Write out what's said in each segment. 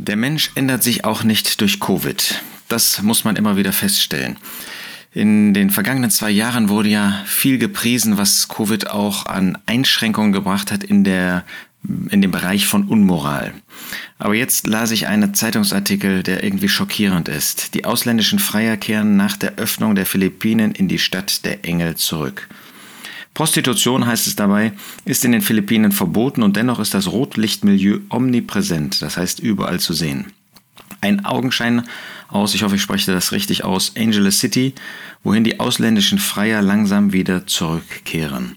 Der Mensch ändert sich auch nicht durch Covid. Das muss man immer wieder feststellen. In den vergangenen zwei Jahren wurde ja viel gepriesen, was Covid auch an Einschränkungen gebracht hat in, der, in dem Bereich von Unmoral. Aber jetzt las ich einen Zeitungsartikel, der irgendwie schockierend ist. Die ausländischen Freier kehren nach der Öffnung der Philippinen in die Stadt der Engel zurück. Prostitution, heißt es dabei, ist in den Philippinen verboten und dennoch ist das Rotlichtmilieu omnipräsent, das heißt überall zu sehen. Ein Augenschein aus, ich hoffe, ich spreche das richtig aus, Angeles City, wohin die ausländischen Freier langsam wieder zurückkehren.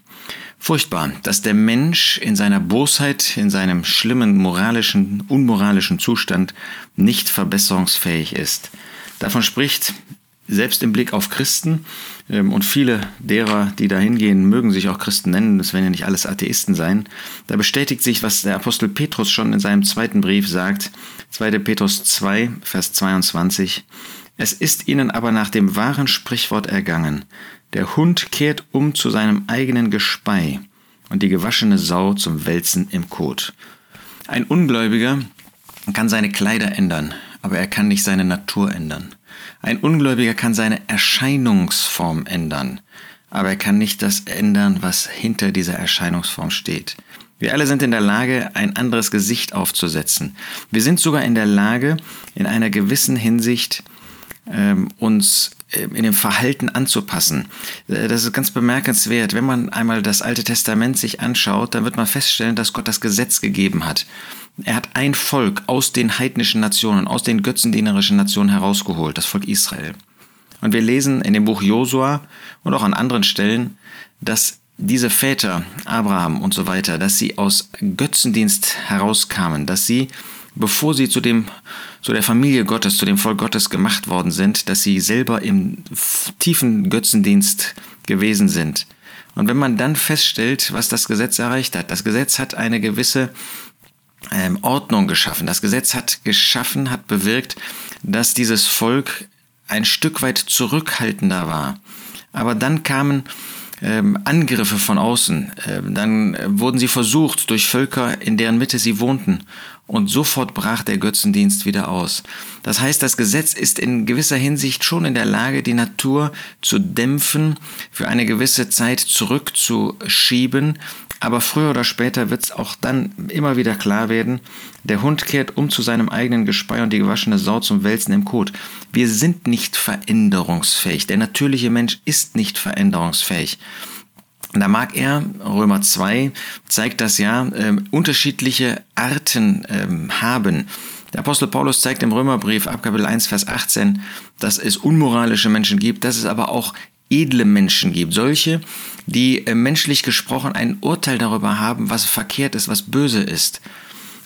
Furchtbar, dass der Mensch in seiner Bosheit, in seinem schlimmen moralischen, unmoralischen Zustand nicht verbesserungsfähig ist. Davon spricht selbst im Blick auf Christen, ähm, und viele derer, die da hingehen, mögen sich auch Christen nennen, das werden ja nicht alles Atheisten sein, da bestätigt sich, was der Apostel Petrus schon in seinem zweiten Brief sagt, 2. Petrus 2, Vers 22, es ist ihnen aber nach dem wahren Sprichwort ergangen, der Hund kehrt um zu seinem eigenen Gespei und die gewaschene Sau zum Wälzen im Kot. Ein Ungläubiger kann seine Kleider ändern, aber er kann nicht seine Natur ändern. Ein Ungläubiger kann seine Erscheinungsform ändern, aber er kann nicht das ändern, was hinter dieser Erscheinungsform steht. Wir alle sind in der Lage, ein anderes Gesicht aufzusetzen. Wir sind sogar in der Lage, in einer gewissen Hinsicht ähm, uns äh, in dem Verhalten anzupassen. Äh, das ist ganz bemerkenswert. Wenn man einmal das Alte Testament sich anschaut, dann wird man feststellen, dass Gott das Gesetz gegeben hat. Er hat ein Volk aus den heidnischen Nationen, aus den götzendienerischen Nationen herausgeholt, das Volk Israel. Und wir lesen in dem Buch Josua und auch an anderen Stellen, dass diese Väter, Abraham und so weiter, dass sie aus Götzendienst herauskamen, dass sie, bevor sie zu dem, zu der Familie Gottes, zu dem Volk Gottes gemacht worden sind, dass sie selber im tiefen Götzendienst gewesen sind. Und wenn man dann feststellt, was das Gesetz erreicht hat, das Gesetz hat eine gewisse ähm, Ordnung geschaffen. Das Gesetz hat geschaffen, hat bewirkt, dass dieses Volk ein Stück weit zurückhaltender war. Aber dann kamen ähm, Angriffe von außen. Ähm, dann wurden sie versucht durch Völker, in deren Mitte sie wohnten. Und sofort brach der Götzendienst wieder aus. Das heißt, das Gesetz ist in gewisser Hinsicht schon in der Lage, die Natur zu dämpfen, für eine gewisse Zeit zurückzuschieben, aber früher oder später wird es auch dann immer wieder klar werden, der Hund kehrt um zu seinem eigenen Gespei und die gewaschene Sau zum Wälzen im Kot. Wir sind nicht veränderungsfähig. Der natürliche Mensch ist nicht veränderungsfähig. Da mag er, Römer 2 zeigt das ja, äh, unterschiedliche Arten äh, haben. Der Apostel Paulus zeigt im Römerbrief ab Kapitel 1, Vers 18, dass es unmoralische Menschen gibt, dass es aber auch edle Menschen gibt. Solche, die äh, menschlich gesprochen ein Urteil darüber haben, was verkehrt ist, was böse ist.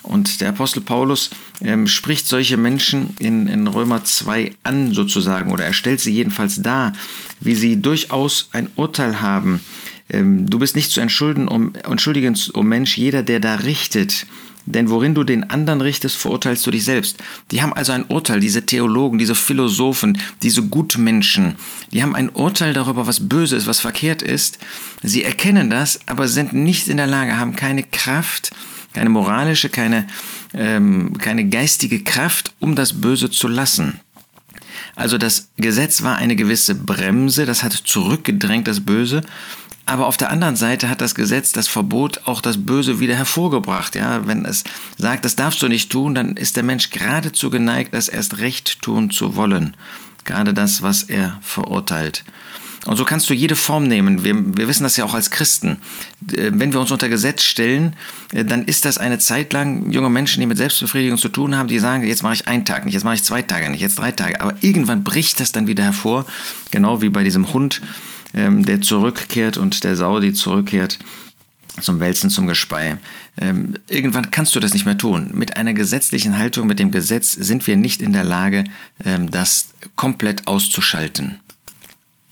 Und der Apostel Paulus ähm, spricht solche Menschen in, in Römer 2 an, sozusagen, oder er stellt sie jedenfalls dar, wie sie durchaus ein Urteil haben. Ähm, du bist nicht zu entschuldigen, um, entschuldigen, um Mensch, jeder, der da richtet, denn worin du den anderen richtest, verurteilst du dich selbst. Die haben also ein Urteil, diese Theologen, diese Philosophen, diese Gutmenschen, die haben ein Urteil darüber, was böse ist, was verkehrt ist. Sie erkennen das, aber sind nicht in der Lage, haben keine Kraft, keine moralische, keine, ähm, keine geistige Kraft, um das Böse zu lassen. Also das Gesetz war eine gewisse Bremse, das hat zurückgedrängt das Böse aber auf der anderen Seite hat das Gesetz das Verbot auch das Böse wieder hervorgebracht. Ja, wenn es sagt, das darfst du nicht tun, dann ist der Mensch geradezu geneigt, das erst recht tun zu wollen. Gerade das, was er verurteilt. Und so kannst du jede Form nehmen. Wir, wir wissen das ja auch als Christen. Äh, wenn wir uns unter Gesetz stellen, äh, dann ist das eine Zeit lang junge Menschen, die mit Selbstbefriedigung zu tun haben, die sagen, jetzt mache ich einen Tag nicht, jetzt mache ich zwei Tage nicht, jetzt drei Tage. Aber irgendwann bricht das dann wieder hervor, genau wie bei diesem Hund, ähm, der zurückkehrt und der Sau, die zurückkehrt zum Wälzen, zum Gespei. Ähm, irgendwann kannst du das nicht mehr tun. Mit einer gesetzlichen Haltung, mit dem Gesetz sind wir nicht in der Lage, ähm, das komplett auszuschalten.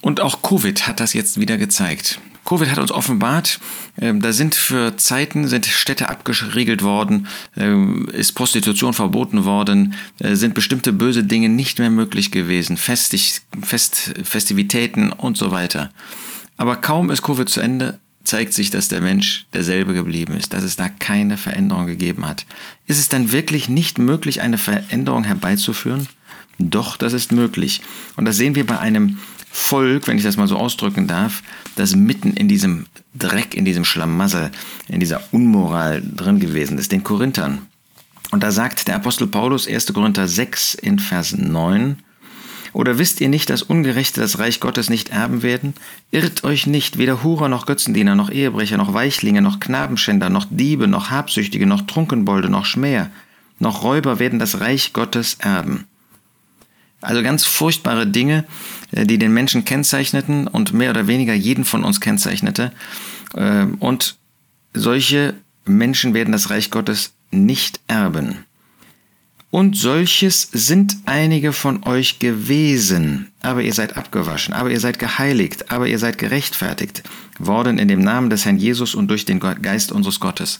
Und auch Covid hat das jetzt wieder gezeigt. Covid hat uns offenbart, äh, da sind für Zeiten sind Städte abgeriegelt worden, äh, ist Prostitution verboten worden, äh, sind bestimmte böse Dinge nicht mehr möglich gewesen, Festig, Fest, Festivitäten und so weiter. Aber kaum ist Covid zu Ende, zeigt sich, dass der Mensch derselbe geblieben ist, dass es da keine Veränderung gegeben hat. Ist es dann wirklich nicht möglich, eine Veränderung herbeizuführen? Doch, das ist möglich. Und das sehen wir bei einem Volk, wenn ich das mal so ausdrücken darf, das mitten in diesem Dreck, in diesem Schlamassel, in dieser Unmoral drin gewesen ist, den Korinthern. Und da sagt der Apostel Paulus 1. Korinther 6 in Vers 9, oder wisst ihr nicht, dass Ungerechte das Reich Gottes nicht erben werden? Irrt euch nicht, weder Hurer noch Götzendiener, noch Ehebrecher, noch Weichlinge, noch Knabenschänder, noch Diebe, noch Habsüchtige, noch Trunkenbolde, noch Schmäher, noch Räuber werden das Reich Gottes erben. Also ganz furchtbare Dinge, äh, die den Menschen kennzeichneten und mehr oder weniger jeden von uns kennzeichnete. Ähm, und solche Menschen werden das Reich Gottes nicht erben. Und solches sind einige von euch gewesen, aber ihr seid abgewaschen, aber ihr seid geheiligt, aber ihr seid gerechtfertigt worden in dem Namen des Herrn Jesus und durch den Geist unseres Gottes.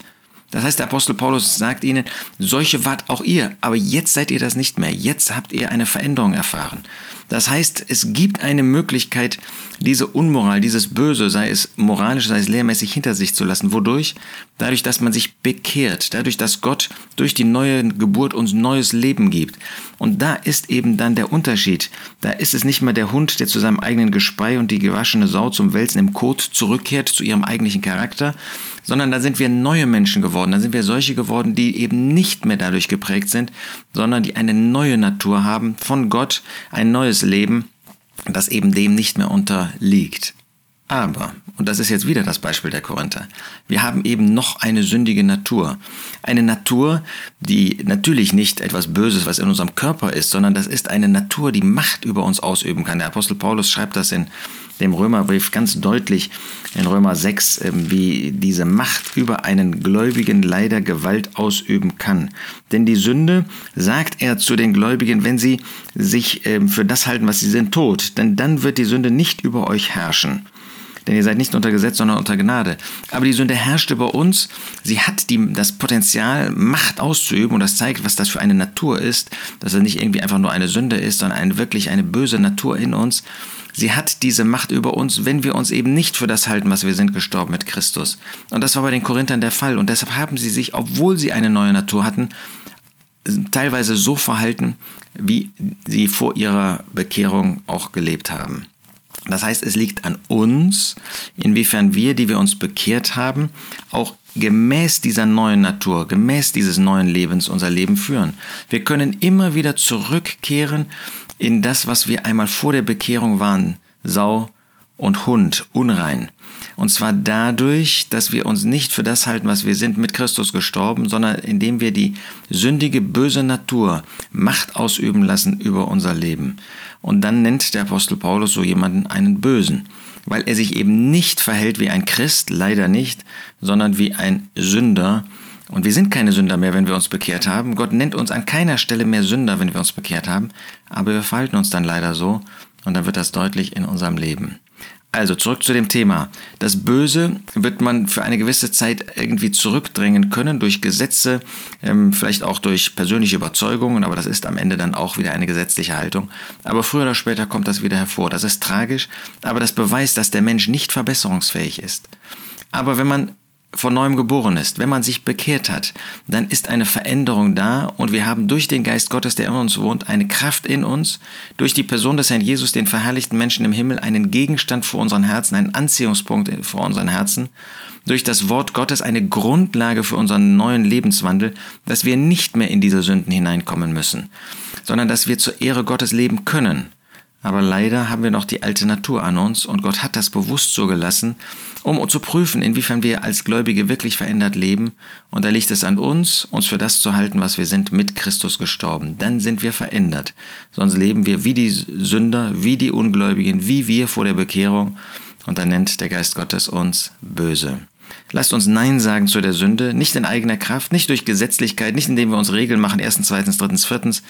Das heißt, der Apostel Paulus sagt ihnen, solche wart auch ihr, aber jetzt seid ihr das nicht mehr. Jetzt habt ihr eine Veränderung erfahren. Das heißt, es gibt eine Möglichkeit, diese Unmoral, dieses Böse, sei es moralisch, sei es lehrmäßig, hinter sich zu lassen. Wodurch? Dadurch, dass man sich bekehrt, dadurch, dass Gott durch die neue Geburt uns neues Leben gibt. Und da ist eben dann der Unterschied. Da ist es nicht mehr der Hund, der zu seinem eigenen Gespei und die gewaschene Sau zum Wälzen im Kot zurückkehrt, zu ihrem eigentlichen Charakter, sondern da sind wir neue Menschen geworden. Da sind wir solche geworden, die eben nicht mehr dadurch geprägt sind, sondern die eine neue Natur haben von Gott, ein neues Leben, das eben dem nicht mehr unterliegt. Aber, und das ist jetzt wieder das Beispiel der Korinther, wir haben eben noch eine sündige Natur. Eine Natur, die natürlich nicht etwas Böses, was in unserem Körper ist, sondern das ist eine Natur, die Macht über uns ausüben kann. Der Apostel Paulus schreibt das in dem Römerbrief ganz deutlich in Römer 6, ähm, wie diese Macht über einen Gläubigen leider Gewalt ausüben kann. Denn die Sünde, sagt er zu den Gläubigen, wenn sie sich ähm, für das halten, was sie sind, tot, denn dann wird die Sünde nicht über euch herrschen denn ihr seid nicht unter Gesetz, sondern unter Gnade. Aber die Sünde herrscht über uns. Sie hat die, das Potenzial, Macht auszuüben und das zeigt, was das für eine Natur ist, dass er nicht irgendwie einfach nur eine Sünde ist, sondern eine, wirklich eine böse Natur in uns. Sie hat diese Macht über uns, wenn wir uns eben nicht für das halten, was wir sind, gestorben mit Christus. Und das war bei den Korinthern der Fall. Und deshalb haben sie sich, obwohl sie eine neue Natur hatten, teilweise so verhalten, wie sie vor ihrer Bekehrung auch gelebt haben. Das heißt, es liegt an uns, inwiefern wir, die wir uns bekehrt haben, auch gemäß dieser neuen Natur, gemäß dieses neuen Lebens unser Leben führen. Wir können immer wieder zurückkehren in das, was wir einmal vor der Bekehrung waren, Sau und Hund, unrein. Und zwar dadurch, dass wir uns nicht für das halten, was wir sind, mit Christus gestorben, sondern indem wir die sündige, böse Natur Macht ausüben lassen über unser Leben. Und dann nennt der Apostel Paulus so jemanden einen Bösen, weil er sich eben nicht verhält wie ein Christ, leider nicht, sondern wie ein Sünder, und wir sind keine Sünder mehr, wenn wir uns bekehrt haben. Gott nennt uns an keiner Stelle mehr Sünder, wenn wir uns bekehrt haben. Aber wir verhalten uns dann leider so und dann wird das deutlich in unserem Leben. Also zurück zu dem Thema. Das Böse wird man für eine gewisse Zeit irgendwie zurückdrängen können durch Gesetze, ähm, vielleicht auch durch persönliche Überzeugungen, aber das ist am Ende dann auch wieder eine gesetzliche Haltung. Aber früher oder später kommt das wieder hervor. Das ist tragisch, aber das beweist, dass der Mensch nicht verbesserungsfähig ist. Aber wenn man von neuem geboren ist, wenn man sich bekehrt hat, dann ist eine Veränderung da und wir haben durch den Geist Gottes, der in uns wohnt, eine Kraft in uns, durch die Person des Herrn Jesus, den verherrlichten Menschen im Himmel, einen Gegenstand vor unseren Herzen, einen Anziehungspunkt vor unseren Herzen, durch das Wort Gottes eine Grundlage für unseren neuen Lebenswandel, dass wir nicht mehr in diese Sünden hineinkommen müssen, sondern dass wir zur Ehre Gottes leben können aber leider haben wir noch die alte Natur an uns und Gott hat das bewusst so gelassen, um zu prüfen, inwiefern wir als Gläubige wirklich verändert leben. Und da liegt es an uns, uns für das zu halten, was wir sind, mit Christus gestorben. Dann sind wir verändert. Sonst leben wir wie die Sünder, wie die Ungläubigen, wie wir vor der Bekehrung. Und dann nennt der Geist Gottes uns böse. Lasst uns Nein sagen zu der Sünde, nicht in eigener Kraft, nicht durch Gesetzlichkeit, nicht indem wir uns Regeln machen, erstens, zweitens, drittens, viertens,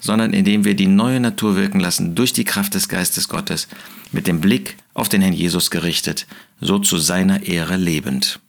sondern indem wir die neue Natur wirken lassen durch die Kraft des Geistes Gottes, mit dem Blick auf den Herrn Jesus gerichtet, so zu seiner Ehre lebend.